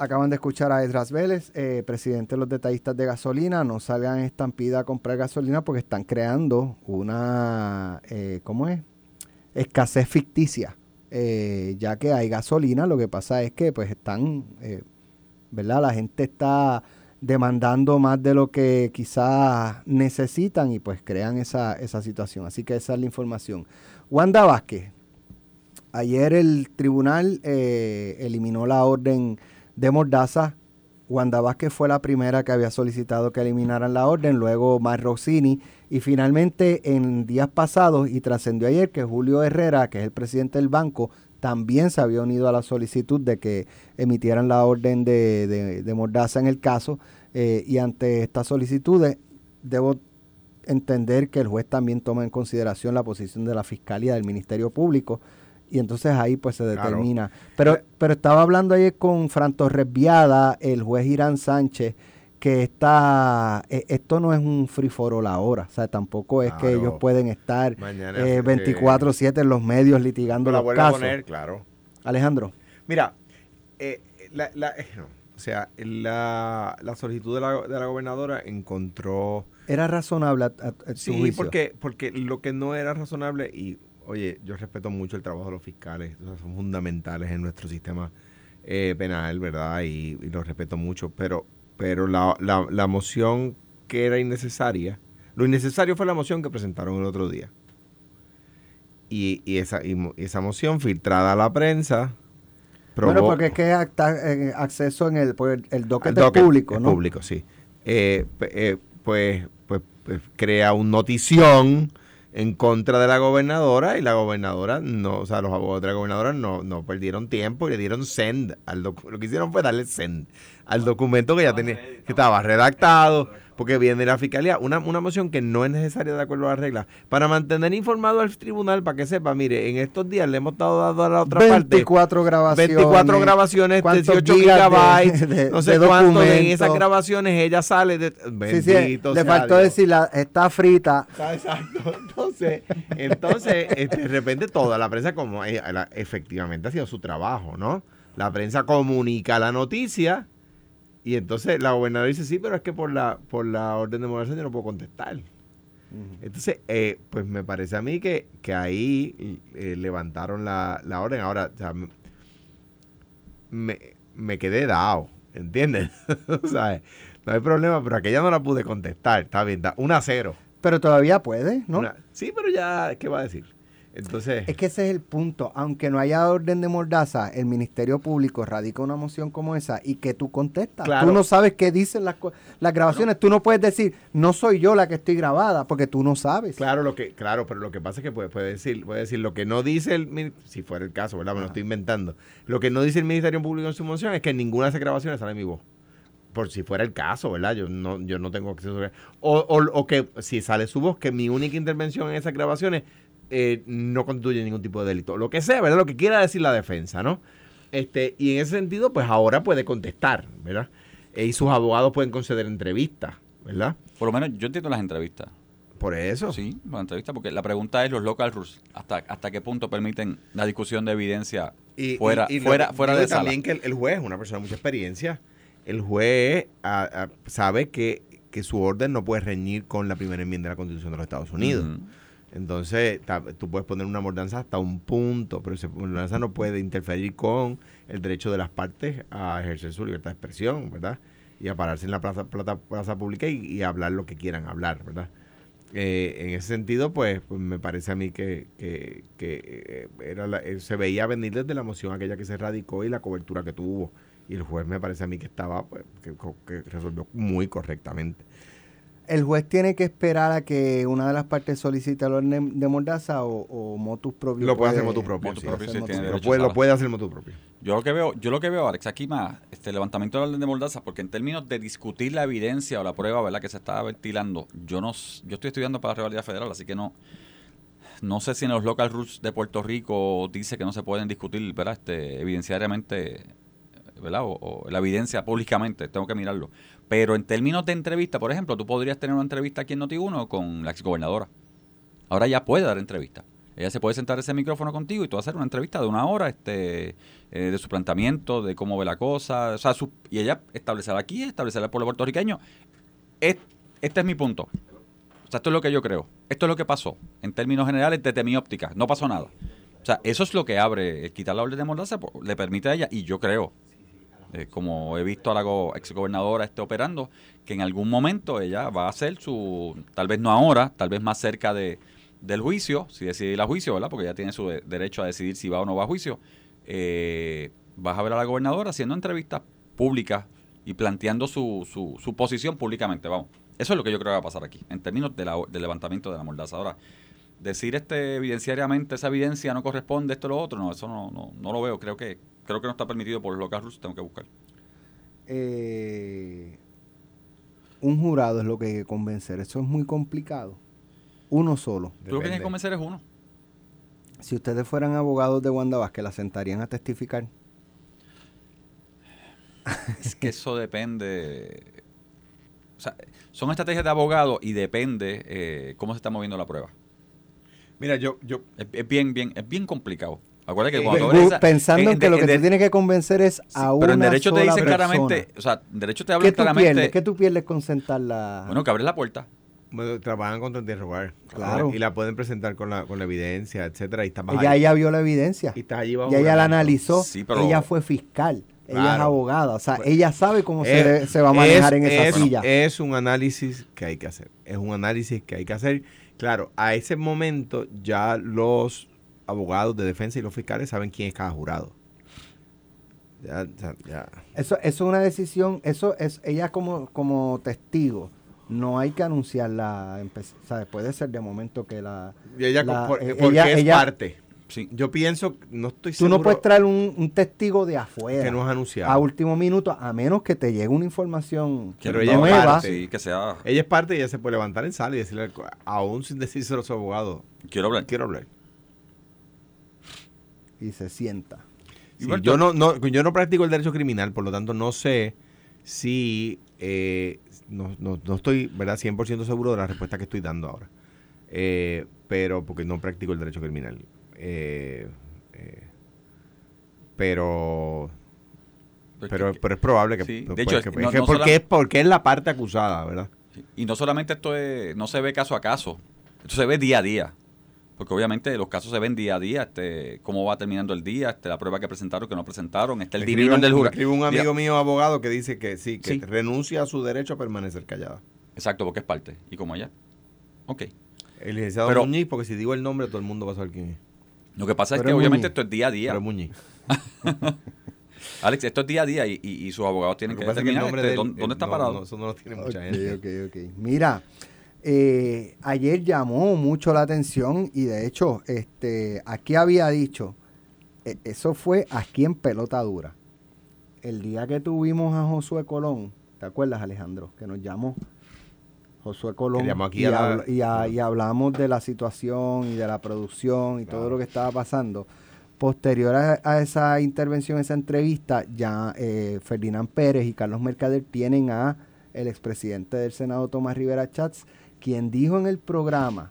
Speaker 3: Acaban de escuchar a Edras Vélez, eh, presidente de los detallistas de gasolina. No salgan en estampida a comprar gasolina porque están creando una, eh, ¿cómo es? Escasez ficticia eh, ya que hay gasolina, lo que pasa es que pues están, ¿verdad? La gente está demandando más de lo que quizás necesitan y pues crean esa, esa situación. Así que esa es la información. Wanda Vázquez, ayer el tribunal eliminó la orden de Mordaza. Wanda Vázquez fue la primera que había solicitado que eliminaran la orden, luego Mar Rossini y finalmente en días pasados y trascendió ayer que Julio Herrera, que es el presidente del banco, también se había unido a la solicitud de que emitieran la orden de, de, Mordaza en el caso eh, y ante estas solicitudes debo entender que el juez también toma en consideración la posición de la Fiscalía del Ministerio Público y entonces ahí pues se determina. Pero, eh, pero estaba hablando ayer con Fran Torres el juez Irán Sánchez, que está, e, esto no es un free for all ahora, o sea, tampoco es que ellos pueden estar 24/7 eh, en los medios litigando los casos.
Speaker 2: claro.
Speaker 3: Alejandro.
Speaker 2: Mira, eh, la, o sea, la, solicitud de la, de la, gobernadora encontró...
Speaker 3: ¿Era razonable a,
Speaker 2: sí, porque, porque lo que no era razonable, y oye, yo respeto mucho el trabajo de los fiscales, son fundamentales en nuestro sistema eh, penal, ¿verdad? Y, y los respeto mucho, pero pero la, la, moción que era innecesaria, lo innecesario fue la moción que presentaron el otro día. Y, y esa, esa moción filtrada a la prensa.
Speaker 3: Bueno, porque es que está en acceso en el, pues, el docket, público, ¿no?
Speaker 2: público, sí. Eh, eh, pues, pues, pues, crea un notición en contra de la gobernadora y la gobernadora no, o sea, los abogados de la gobernadora no, no perdieron tiempo y le dieron send al lo que hicieron fue darle send al documento que ya tenía, que estaba redactado, porque viene de la fiscalía, una, una moción que no es necesaria de acuerdo a las reglas, para mantener informado al tribunal, para que sepa, mire, en estos días le hemos estado dando a la otra
Speaker 3: 24 grabaciones.
Speaker 2: 24 grabaciones, 18 gigabytes, no sé cuánto de esas grabaciones ella sale de...
Speaker 3: Bendito le faltó decir, la, está frita.
Speaker 2: Exacto. Entonces, entonces este, de repente toda la prensa como eh, efectivamente ha sido su trabajo, ¿no? La prensa comunica la noticia y entonces la gobernadora dice, sí, pero es que por la, por la orden de moderación yo no puedo contestar. Entonces, eh, pues me parece a mí que, que ahí eh, levantaron la, la, orden. Ahora, o sea, me, me quedé dado, ¿entiendes? o sea, no hay problema, pero aquella no la pude contestar, está bien, da, a cero.
Speaker 3: Pero todavía puede, ¿no?
Speaker 2: sí, pero ya, ¿qué va a decir? Entonces,
Speaker 3: es que ese es el punto. Aunque no haya orden de mordaza, el Ministerio Público radica una moción como esa y que tú contestas. Tú no sabes qué dicen las, las grabaciones. Tú no puedes decir, no soy yo la que estoy grabada, porque tú no sabes.
Speaker 2: Claro, lo que, claro, pero lo que pasa es que puede, puede decir, puede decir lo que no dice el si fuera el caso, ¿verdad? Me lo estoy inventando. Lo que no dice el Ministerio Público en su moción es que ninguna de esas grabaciones sale en mi voz por si fuera el caso, ¿verdad? Yo no, yo no tengo acceso a... O, o, o que si sale su voz, que mi única intervención en esas grabaciones eh, no constituye ningún tipo de delito. Lo que sea, ¿verdad? Lo que quiera decir la defensa, ¿no? Este, y en ese sentido, pues ahora puede contestar, ¿verdad? Eh, y sus abogados pueden conceder entrevistas, ¿verdad?
Speaker 4: Por lo menos yo entiendo las entrevistas.
Speaker 2: Por eso.
Speaker 4: Sí, las entrevistas, porque la pregunta es los local rules, ¿hasta, hasta qué punto permiten la discusión de evidencia fuera, fuera, fuera de sala?
Speaker 2: También que el, juez es una persona de mucha experiencia. El juez sabe que, que, su orden no puede reñir con la primera enmienda de la Constitución de los Estados Unidos. Entonces, tú puedes poner una mordanza hasta un punto, pero esa mordanza no puede interferir con el derecho de las partes a ejercer su libertad de expresión, ¿verdad? Y a pararse en la plaza, plaza, pública y, hablar lo que quieran hablar, ¿verdad? Eh, en ese sentido, pues, pues, me parece a mí que, que, que eh, era eh, se veía venir desde la moción aquella que se radicó y la cobertura que tuvo. Y el juez me parece a mí que estaba, pues, que resolvió muy correctamente
Speaker 3: el juez tiene que esperar a que una de las partes solicite el orden de mordaza o, motus propio.
Speaker 2: Lo puede, hacer motus propio. lo, puede, hacer motus propio.
Speaker 4: Yo lo que veo, yo lo que veo, Alex, aquí más, este levantamiento del orden de mordaza, porque en términos de discutir la evidencia o la prueba, ¿verdad? Que se está ventilando, yo no, yo estoy estudiando para la rivalidad federal, así que no, no sé si en los local rules de Puerto Rico dice que no se pueden discutir, ¿verdad? Este, evidenciariamente, ¿verdad? o la evidencia públicamente, tengo que mirarlo. Pero en términos de entrevista, por ejemplo, tú podrías tener una entrevista aquí en Noti1 con la exgobernadora. Ahora ya puede dar entrevista. Ella se puede sentar ese micrófono contigo y tú hacer una entrevista de una hora este, eh, de su planteamiento, de cómo ve la cosa. O sea, y ella establecerá aquí, establecerá el pueblo puertorriqueño. este es mi punto. O sea, esto es lo que yo creo. Esto es lo que pasó. En términos generales, desde mi óptica. No pasó nada. O sea, eso es lo que abre, el quitar la orden de mordaza pues, le permite a ella, y yo creo, eh, como he visto a la go- exgobernadora este operando, que en algún momento ella va a hacer su, tal vez no ahora, tal vez más cerca de, del juicio, si decide ir a juicio, ¿verdad? Porque ella tiene su de- derecho a decidir si va o no va a juicio. Eh, vas a ver a la gobernadora haciendo entrevistas públicas y planteando su, su, su posición públicamente, vamos. Eso es lo que yo creo que va a pasar aquí, en términos de la- del levantamiento de la mordaza. Ahora, decir este evidenciariamente esa evidencia no corresponde, esto o lo otro, no, eso no, no, no lo veo. Creo que creo que no está permitido por los local rules, tengo que buscar.
Speaker 3: Eh, un jurado es lo que hay que convencer. Eso es muy complicado. Uno solo.
Speaker 4: Tú lo que tienes que
Speaker 2: Depende.
Speaker 4: convencer es uno.
Speaker 3: Si ustedes fueran abogados de Wanda Vázquez, ¿la sentarían a testificar?
Speaker 4: Es que eso depende. O sea, son estrategias de abogado y depende eh, cómo se está moviendo la prueba.
Speaker 2: Mira, yo, yo,
Speaker 4: Es, es bien, bien, es bien complicado. Acuérdate que
Speaker 2: Eh,
Speaker 4: cuando eres esa-
Speaker 3: Pensando en, que
Speaker 4: de-
Speaker 3: lo que
Speaker 4: de-
Speaker 3: tú tienes que convencer es
Speaker 4: sí,
Speaker 3: a una
Speaker 4: Pero en derecho te
Speaker 3: sola
Speaker 4: dicen claramente, o sea, en derecho te
Speaker 3: ¿Qué
Speaker 4: hablan
Speaker 3: tú
Speaker 4: claramente.
Speaker 3: pierdes? ¿Qué tú pierdes con sentarla?
Speaker 4: Bueno, que abres la puerta.
Speaker 2: bueno, trabajan contra interrogar.
Speaker 3: Claro.
Speaker 2: Y la pueden presentar con la, con la evidencia, etcétera. Y estás
Speaker 3: ella ya vio la evidencia.
Speaker 2: Y estás allí bajo
Speaker 3: Ya ella la analizó.
Speaker 4: Sí, pero-
Speaker 3: Ella fue fiscal. Ella es
Speaker 2: Claro.
Speaker 3: abogada. O sea,
Speaker 2: Pues,
Speaker 3: ella sabe cómo se, se va a manejar
Speaker 2: es-
Speaker 3: en esa
Speaker 2: es-
Speaker 3: silla.
Speaker 2: Es un análisis que hay que hacer. Es un análisis que hay que hacer. Claro, a ese momento ya los abogados de defensa y los fiscales saben quién es cada jurado. Ya, ya, ya.
Speaker 3: Eso, eso es una decisión, eso es ella como, como testigo. No hay que anunciarla, ¿sabes? Puede ser de momento que la...
Speaker 2: Y ella,
Speaker 3: la-
Speaker 2: por-
Speaker 3: eh,
Speaker 2: porque
Speaker 3: ella-
Speaker 2: es
Speaker 3: ella-
Speaker 2: parte.
Speaker 4: Sí.
Speaker 2: Yo pienso, no estoy
Speaker 3: Tú
Speaker 2: seguro
Speaker 3: no puedes traer un, un testigo de afuera
Speaker 2: que no es anunciado.
Speaker 3: a último minuto, a menos que te llegue una información
Speaker 2: Pero ella es
Speaker 3: nueva.
Speaker 2: parte.
Speaker 4: Sí, que sea.
Speaker 2: Ella es parte y ella se puede levantar en sala y decirle, aún sin decírselo a su abogado,
Speaker 4: Quiero hablar.
Speaker 2: quiero hablar.
Speaker 3: y se sienta.
Speaker 2: Sí, yo, no, no, yo no practico el derecho criminal, por lo tanto no sé si... eh, no, no, no estoy ¿verdad? 100% seguro de la respuesta que estoy dando ahora. Eh, pero porque no practico el derecho criminal. Eh, eh, pero...
Speaker 4: Porque-
Speaker 2: Pero, pero es probable que...
Speaker 4: Sí, de
Speaker 2: pues,
Speaker 4: hecho,
Speaker 2: que-
Speaker 4: es que no-
Speaker 2: que
Speaker 4: no
Speaker 2: porque, es, porque es la parte acusada, ¿verdad?
Speaker 4: Y no solamente esto es, no se ve caso a caso, esto se ve día a día. Porque obviamente los casos se ven día a día, este, cómo va terminando el día, este, la prueba que presentaron, que no presentaron, está el divino
Speaker 2: escribe
Speaker 4: del jurado.
Speaker 2: escribe un amigo mío abogado que dice que sí, que
Speaker 4: Sí.
Speaker 2: renuncia a su derecho a permanecer callada.
Speaker 4: Exacto, porque es parte. Y como ella. Ok.
Speaker 2: El licenciado
Speaker 4: Pero-
Speaker 2: Muñiz, porque si digo el nombre todo el mundo va a saber quién es.
Speaker 4: Lo que pasa es que
Speaker 3: es
Speaker 4: obviamente
Speaker 3: Muñiz.
Speaker 4: esto es día a día.
Speaker 2: Pero Muñiz.
Speaker 4: Alex, esto es día a día y, y- y sus abogados tienen que
Speaker 2: que que el
Speaker 4: determinar
Speaker 2: nombre
Speaker 4: este,
Speaker 2: de él,
Speaker 4: dónde, dónde
Speaker 2: eh,
Speaker 4: está
Speaker 2: no,
Speaker 4: parado.
Speaker 2: no, eso no lo tiene mucha gente.
Speaker 3: ok, ok. Mira, eh, ayer llamó mucho la atención y de hecho, este, aquí había dicho, eh, eso fue aquí en Pelota Dura. El día que tuvimos a Josué Colón, ¿te acuerdas Alejandro? Que nos llamó Josué Colón y,
Speaker 2: a la-
Speaker 3: habla- y a- y hablamos de la situación y de la producción y todo lo que estaba pasando. Posterior a, a esa intervención, esa entrevista, ya eh, Ferdinand Pérez y Carlos Mercader tienen a el expresidente del Senado, Tomás Rivera Chats, quien dijo en el programa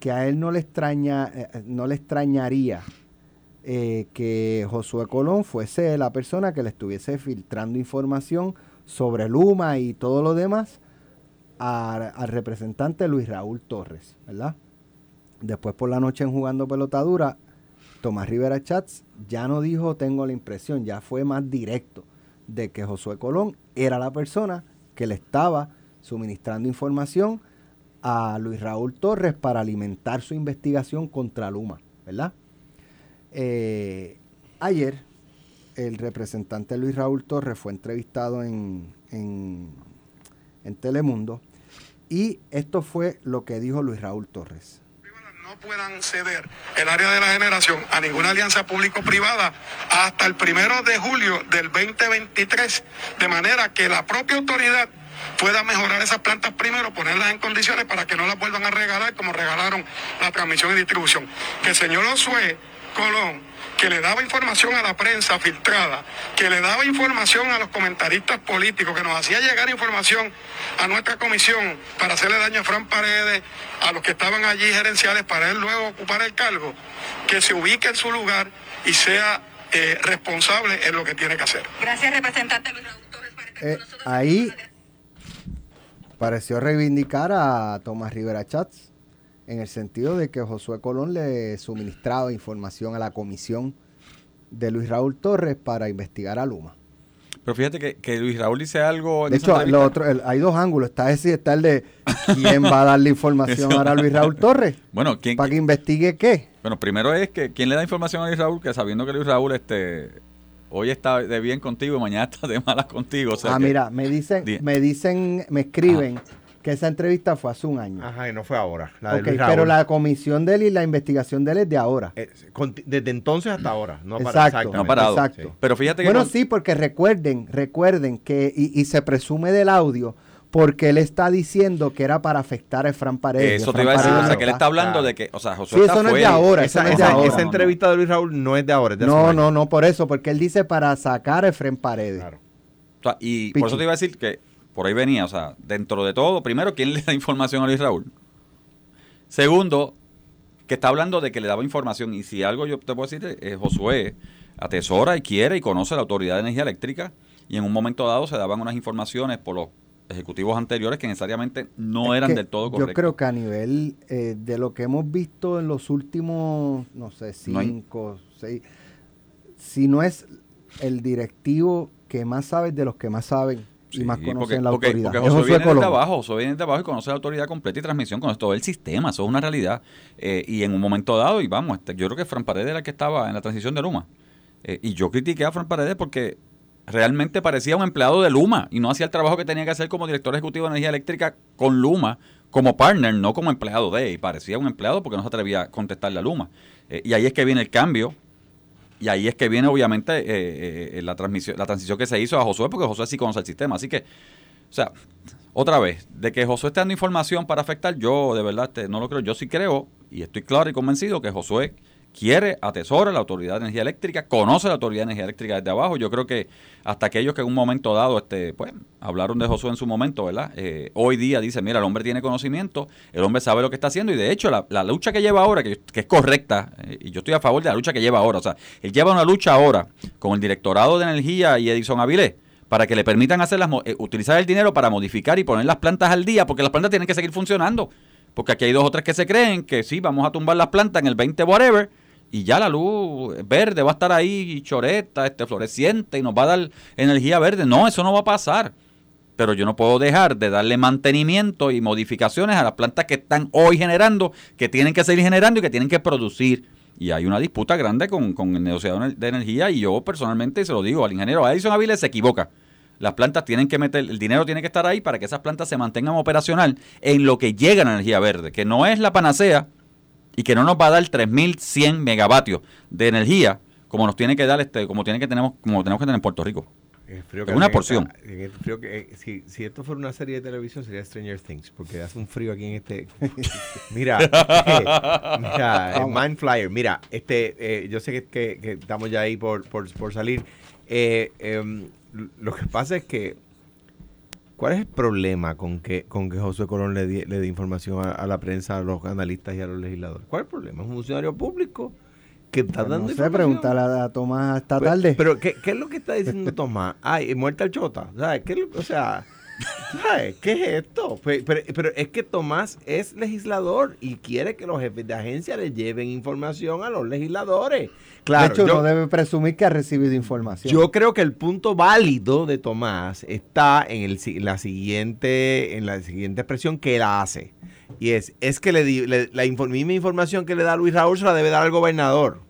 Speaker 3: que a él no le, extraña, eh, eh, no le extrañaría eh, que Josué Colón fuese la persona que le estuviese filtrando información sobre Luma y todo lo demás al representante Luis Raúl Torres, ¿verdad? Después por la noche en jugando pelotadura, Tomás Rivera Chats ya no dijo tengo la impresión, ya fue más directo de que Josué Colón era la persona que le estaba suministrando información a Luis Raúl Torres para alimentar su investigación contra Luma, ¿verdad? Eh, ayer el representante Luis Raúl Torres fue entrevistado en, en, en Telemundo y esto fue lo que dijo Luis Raúl Torres.
Speaker 6: no puedan ceder el área de la generación a ninguna alianza público-privada hasta el primero de julio del 2023, de manera que la propia autoridad pueda mejorar esas plantas primero, ponerlas en condiciones para que no las vuelvan a regalar como regalaron la transmisión y distribución. Que el señor Osué Colón, que le daba información a la prensa filtrada, que le daba información a los comentaristas políticos, que nos hacía llegar información a nuestra comisión para hacerle daño a Fran Paredes, a los que estaban allí gerenciales para él luego ocupar el cargo, que se ubique en su lugar y sea eh, responsable en lo que tiene que hacer.
Speaker 7: Gracias, representante Luis Raúl Torres, estar
Speaker 3: Eh,
Speaker 7: con nosotros.
Speaker 3: ahí pareció reivindicar a Tomás Rivera Chats en el sentido de que Josué Colón le suministraba información a la comisión de Luis Raúl Torres para investigar a Luma.
Speaker 4: Pero fíjate que, que Luis Raúl dice algo. en
Speaker 3: De hecho,
Speaker 4: entrevista.
Speaker 3: lo otro, el- hay dos ángulos. Está ese y está el de quién va a darle información ahora a Luis Raúl Torres
Speaker 4: Bueno, ¿quién,
Speaker 3: para que investigue qué.
Speaker 4: bueno, primero es que quién le da información a Luis Raúl, que sabiendo que Luis Raúl este hoy está de bien contigo y mañana está de malas contigo. o sea
Speaker 3: ah,
Speaker 4: que-
Speaker 3: mira, me dicen,
Speaker 4: Di-
Speaker 3: me dicen, me escriben que esa entrevista fue hace un año.
Speaker 2: Ajá, y no fue ahora. La de
Speaker 3: Ok,
Speaker 2: Luis
Speaker 3: pero la comisión de él y la investigación de él es de ahora.
Speaker 2: Eh, desde entonces hasta ahora. No ha
Speaker 3: Exacto.
Speaker 2: parado,
Speaker 4: no ha parado.
Speaker 3: Exacto.
Speaker 4: Pero fíjate que
Speaker 3: Bueno, sí, porque recuerden, recuerden que, y, y se presume del audio, porque él está diciendo que era para afectar a Efran Paredes.
Speaker 4: eso te iba a decir, o sea, que él
Speaker 3: está-
Speaker 4: hablando
Speaker 2: claro.
Speaker 4: de que, o sea, José
Speaker 3: Sí,
Speaker 4: está
Speaker 3: eso no es de ahora, eso
Speaker 2: Esa,
Speaker 3: no es de
Speaker 2: esa-
Speaker 3: ahora.
Speaker 2: esa entrevista de Luis Raúl no es de ahora. es de
Speaker 3: No, no, no, por eso, porque él dice para sacar a Efren Paredes.
Speaker 2: Claro.
Speaker 4: O sea, y por eso te iba a decir que por ahí venía, o sea, dentro de todo, primero, ¿quién le da información a Luis Raúl? Segundo, que está hablando de que le daba información. Y si algo yo te puedo decir, es Josué atesora y quiere y conoce la Autoridad de Energía Eléctrica. Y en un momento dado se daban unas informaciones por los ejecutivos anteriores que necesariamente no
Speaker 3: Es
Speaker 4: eran del todo
Speaker 3: Yo
Speaker 4: correctas.
Speaker 3: creo que a nivel eh, de lo que hemos visto en los últimos, no sé,
Speaker 4: No
Speaker 3: cinco, seis, si no es el directivo que más sabe de los que más saben y
Speaker 4: Sí,
Speaker 3: más conocen
Speaker 4: porque,
Speaker 3: la
Speaker 4: porque-
Speaker 3: autoridad.
Speaker 4: porque Josué viene
Speaker 3: Colón.
Speaker 4: de abajo, Josué viene de abajo y conoce la autoridad completa y transmisión, conoce todo el sistema, eso es una realidad. Eh, y en un momento dado, y vamos, este, yo creo que Fran Paredes era el que estaba en la transición de Luma. Eh, y yo critiqué a Fran Paredes porque realmente parecía un empleado de Luma y no hacía el trabajo que tenía que hacer como director ejecutivo de energía eléctrica con Luma como partner, no como empleado de, y parecía un empleado porque no se atrevía a contestarle a Luma. Eh, y ahí es que viene el cambio, y ahí es que viene obviamente eh, eh, la, transmisión, la transición que se hizo a Josué, porque Josué sí conoce el sistema. Así que, o sea, otra vez, de que Josué esté dando información para afectar, yo de verdad este, no lo creo. Yo sí creo, y estoy claro y convencido que Josué quiere, atesora la Autoridad de Energía Eléctrica, conoce la Autoridad de Energía Eléctrica desde abajo. Yo creo que hasta aquellos que en un momento dado, este, pues, hablaron de Josué en su momento, ¿verdad? Eh, hoy día dice, mira, el hombre tiene conocimiento, el hombre sabe lo que está haciendo, y de hecho, la, lucha que lleva ahora, que, que es correcta, eh, y yo estoy a favor de la lucha que lleva ahora, o sea, él lleva una lucha ahora con el Directorado de Energía y Edison Avilés para que le permitan hacer las, eh, utilizar el dinero para modificar y poner las plantas al día, porque las plantas tienen que seguir funcionando. Porque aquí hay dos o tres que se creen que sí, vamos a tumbar las plantas en el 20 whatever, y ya la luz verde va a estar ahí choreta, este, floreciente, y nos va a dar energía verde. No, eso no va a pasar. Pero yo no puedo dejar de darle mantenimiento y modificaciones a las plantas que están hoy generando, que tienen que seguir generando y que tienen que producir. Y hay una disputa grande con, con el negociador de energía y yo personalmente se lo digo al ingeniero Edison Aviles se equivoca. Las plantas tienen que meter, el dinero tiene que estar ahí para que esas plantas se mantengan operacional en lo que llega la energía verde, que no es la panacea y que no nos va a dar 3100 megavatios de energía como nos tiene que dar este, como tiene que tenemos, como tenemos que tener en Puerto Rico.
Speaker 2: El frío
Speaker 4: Es una porción.
Speaker 2: esta- en el frío que, eh, si, si esto fuera una serie de televisión sería Stranger Things, porque hace un frío aquí en este. mira, eh, mira, el Mind Flyer. Mira, este, eh, yo sé que, que- que estamos ya ahí por, por, por salir. Eh, em, lo que pasa es que, ¿cuál es el problema con que, con que José Colón le, di- le dé información a, a la prensa, a los analistas y a los legisladores? ¿Cuál es el problema? Es un funcionario público que está
Speaker 3: Pues
Speaker 2: dando
Speaker 3: no sé, preguntarle a, Tomás esta
Speaker 2: Pero-
Speaker 3: tarde.
Speaker 2: Pero, ¿qué, qué es lo que está diciendo Tomás? Ay, muerta el chota. ¿Sabes? ¿Qué es lo- o sea, ¿sabes? ¿qué es esto? Pe- Pero, pero es que Tomás es legislador y quiere que los jefes de agencia le lleven información a los legisladores. Claro,
Speaker 3: de hecho,
Speaker 2: yo,
Speaker 3: no debe presumir que ha recibido información.
Speaker 2: yo creo que el punto válido de Tomás está en, el, si- la siguiente en la siguiente expresión que él hace. Y es, es que le, le- la misma información que le da Luis Raúl se la debe dar al gobernador.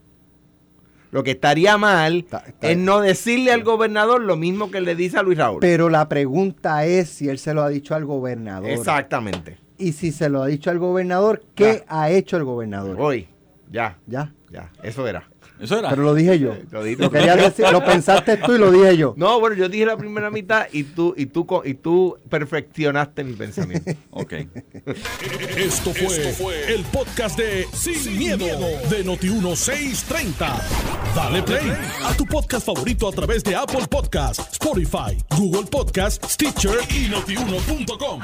Speaker 2: Lo que estaría mal
Speaker 3: Está- está-
Speaker 2: es no decirle al gobernador lo mismo que le dice a Luis Raúl.
Speaker 3: Pero la pregunta es si él se lo ha dicho al gobernador.
Speaker 2: Exactamente.
Speaker 3: Y si se lo ha dicho al gobernador, ¿qué ha hecho el gobernador?
Speaker 2: Hoy, ya,
Speaker 3: Ya.
Speaker 2: ya, eso era.
Speaker 4: Eso era.
Speaker 3: Pero lo dije yo.
Speaker 2: Lo
Speaker 3: quería decir, lo pensaste tú y lo dije yo.
Speaker 2: No, bueno, yo dije la primera mitad y tú y tú y tú perfeccionaste mi pensamiento.
Speaker 4: Ok.
Speaker 1: Esto fue, el podcast de Sin, miedo, de Noti1630. Dale play a tu podcast favorito a través de Apple Podcasts, Spotify, Google Podcasts, Stitcher y notiuno.com.